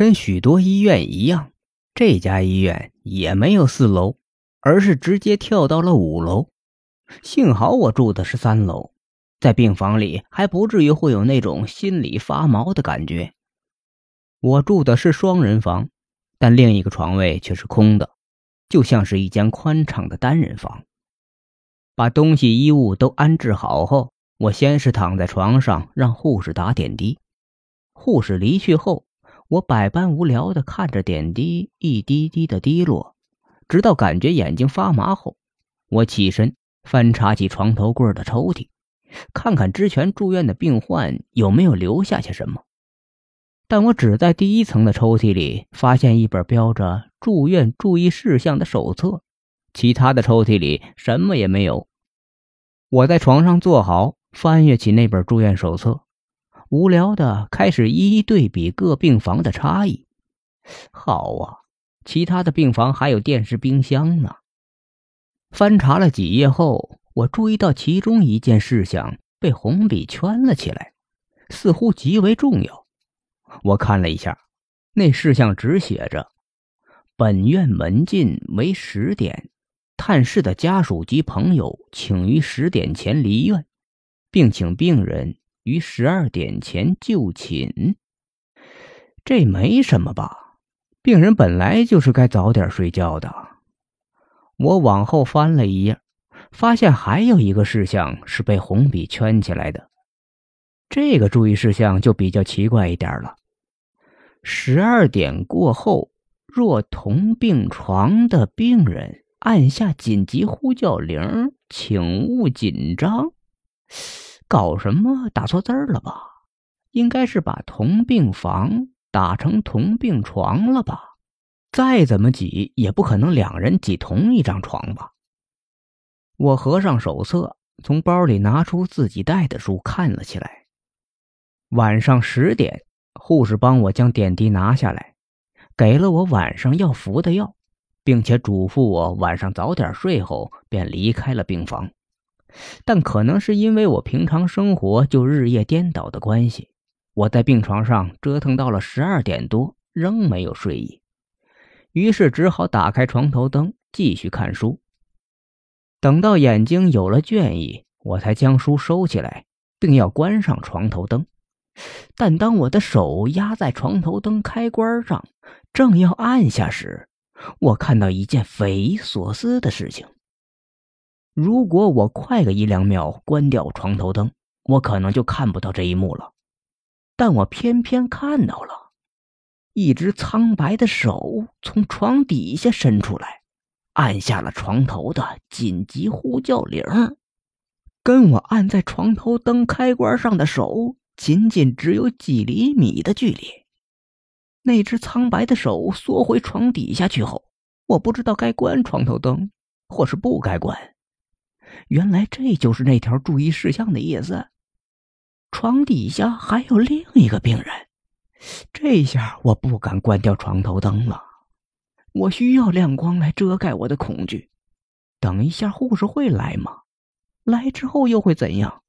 跟许多医院一样，这家医院也没有四楼，而是直接跳到了五楼。幸好我住的是三楼，在病房里还不至于会有那种心里发毛的感觉。我住的是双人房，但另一个床位却是空的，就像是一间宽敞的单人房。把东西衣物都安置好后，我先是躺在床上让护士打点滴。护士离去后，我百般无聊的看着点滴一滴滴的滴落，直到感觉眼睛发麻后，我起身。翻查起床头柜的抽屉，看看之前住院的病患有没有留下些什么。但我只在第一层的抽屉里发现一本标着住院注意事项的手册，其他的抽屉里什么也没有。我在床上坐好，翻阅起那本住院手册，无聊的开始一一对比各病房的差异。好啊，其他的病房还有电视、冰箱呢。翻查了几页后，我注意到其中一件事项被红笔圈了起来，似乎极为重要。我看了一下，那事项只写着：“本院门禁为十点，探视的家属及朋友请于十点前离院，并请病人于十二点前就寝。”这没什么吧？病人本来就是该早点睡觉的。我往后翻了一页，发现还有一个事项是被红笔圈起来的。这个注意事项就比较奇怪一点了：十二点过后，若同病床的病人按下紧急呼叫铃，请勿紧张。搞什么？打错字了吧？应该是把同病房打成同病床了吧？再怎么挤，也不可能两人挤同一张床吧？我合上手册，从包里拿出自己带的书看了起来。晚上十点，护士帮我将点滴拿下来，给了我晚上要服的药，并且嘱咐我晚上早点睡后便离开了病房。但可能是因为我平常生活就日夜颠倒的关系，我在病床上折腾到了十二点多，仍没有睡意。于是只好打开床头灯继续看书。等到眼睛有了倦意，我才将书收起来，并要关上床头灯。但当我的手压在床头灯开关上，正要按下时，我看到一件匪夷所思的事情。如果我快个一两秒关掉床头灯，我可能就看不到这一幕了。但我偏偏看到了。一只苍白的手从床底下伸出来，按下了床头的紧急呼叫铃，跟我按在床头灯开关上的手仅仅只有几厘米的距离。那只苍白的手缩回床底下去后，我不知道该关床头灯，或是不该关。原来这就是那条注意事项的意思。床底下还有另一个病人。这下我不敢关掉床头灯了，我需要亮光来遮盖我的恐惧。等一下，护士会来吗？来之后又会怎样？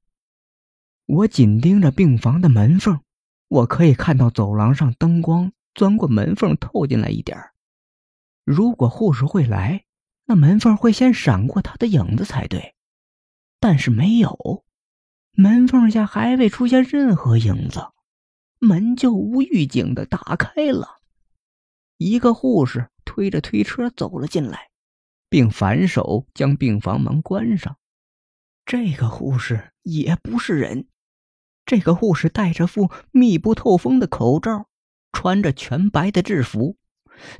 我紧盯着病房的门缝，我可以看到走廊上灯光钻过门缝透进来一点如果护士会来，那门缝会先闪过他的影子才对。但是没有，门缝下还未出现任何影子。门就无预警的打开了，一个护士推着推车走了进来，并反手将病房门关上。这个护士也不是人，这个护士戴着副密不透风的口罩，穿着全白的制服，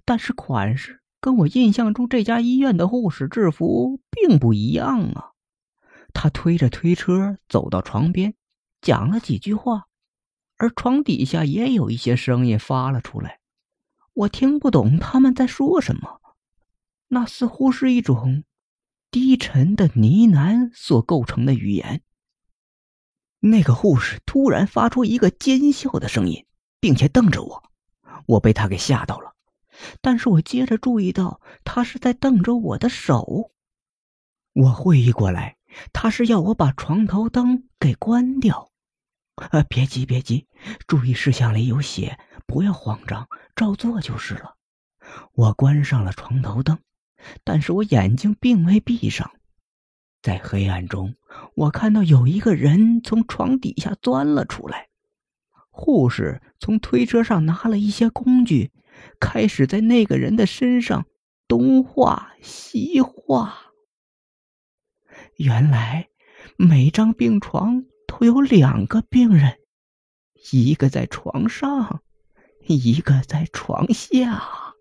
但是款式跟我印象中这家医院的护士制服并不一样啊。他推着推车走到床边，讲了几句话。而床底下也有一些声音发了出来，我听不懂他们在说什么，那似乎是一种低沉的呢喃所构成的语言。那个护士突然发出一个尖笑的声音，并且瞪着我，我被他给吓到了。但是我接着注意到，他是在瞪着我的手。我会意过来，他是要我把床头灯给关掉。呃，别急，别急，注意事项里有写，不要慌张，照做就是了。我关上了床头灯，但是我眼睛并未闭上。在黑暗中，我看到有一个人从床底下钻了出来。护士从推车上拿了一些工具，开始在那个人的身上东画西画。原来，每张病床都有两个病人，一个在床上，一个在床下。